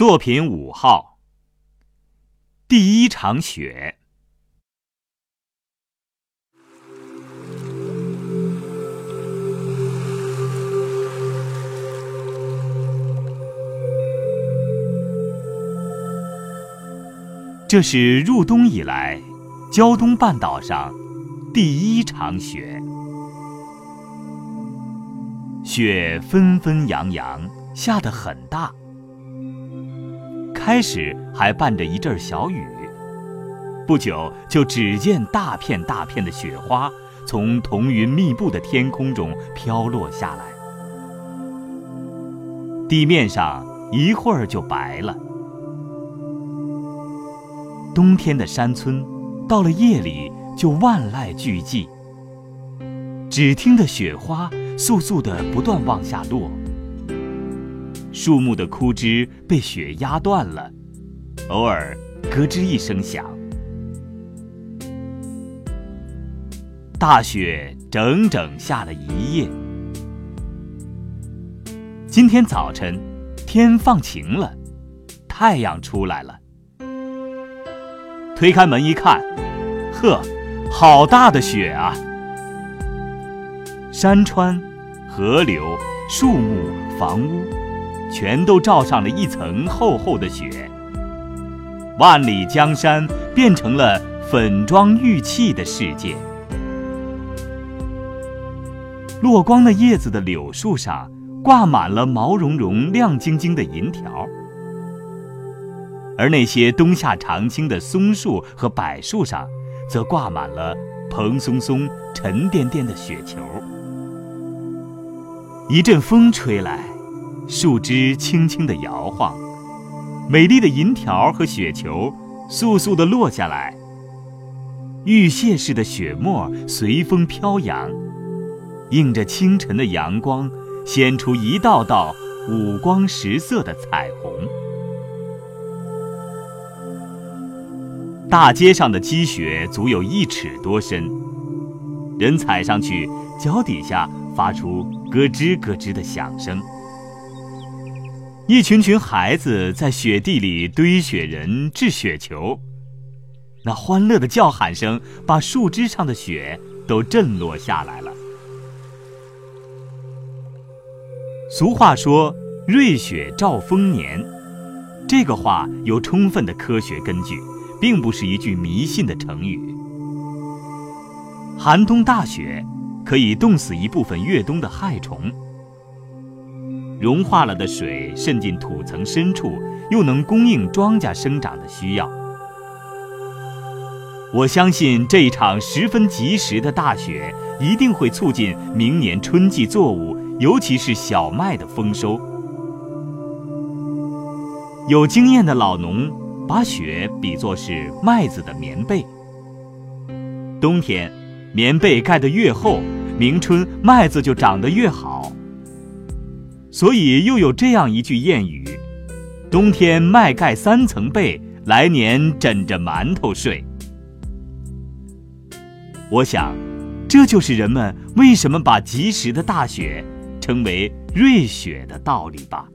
作品五号，第一场雪。这是入冬以来，胶东半岛上第一场雪。雪纷纷扬扬，下得很大。开始还伴着一阵小雨，不久就只见大片大片的雪花从彤云密布的天空中飘落下来，地面上一会儿就白了。冬天的山村，到了夜里就万籁俱寂，只听得雪花簌簌的不断往下落。树木的枯枝被雪压断了，偶尔咯吱一声响。大雪整整下了一夜。今天早晨，天放晴了，太阳出来了。推开门一看，呵，好大的雪啊！山川、河流、树木、房屋。全都罩上了一层厚厚的雪，万里江山变成了粉妆玉砌的世界。落光的叶子的柳树上挂满了毛茸茸、亮晶晶的银条，而那些冬夏常青的松树和柏树上，则挂满了蓬松松、沉甸甸的雪球。一阵风吹来。树枝轻轻地摇晃，美丽的银条和雪球簌簌地落下来。玉屑似的雪沫随风飘扬，映着清晨的阳光，显出一道道五光十色的彩虹。大街上的积雪足有一尺多深，人踩上去，脚底下发出咯吱咯吱的响声。一群群孩子在雪地里堆雪人、掷雪球，那欢乐的叫喊声把树枝上的雪都震落下来了。俗话说“瑞雪兆丰年”，这个话有充分的科学根据，并不是一句迷信的成语。寒冬大雪可以冻死一部分越冬的害虫。融化了的水渗进土层深处，又能供应庄稼生长的需要。我相信这一场十分及时的大雪一定会促进明年春季作物，尤其是小麦的丰收。有经验的老农把雪比作是麦子的棉被，冬天棉被盖得越厚，明春麦子就长得越好。所以又有这样一句谚语：“冬天麦盖三层被，来年枕着馒头睡。”我想，这就是人们为什么把及时的大雪称为“瑞雪”的道理吧。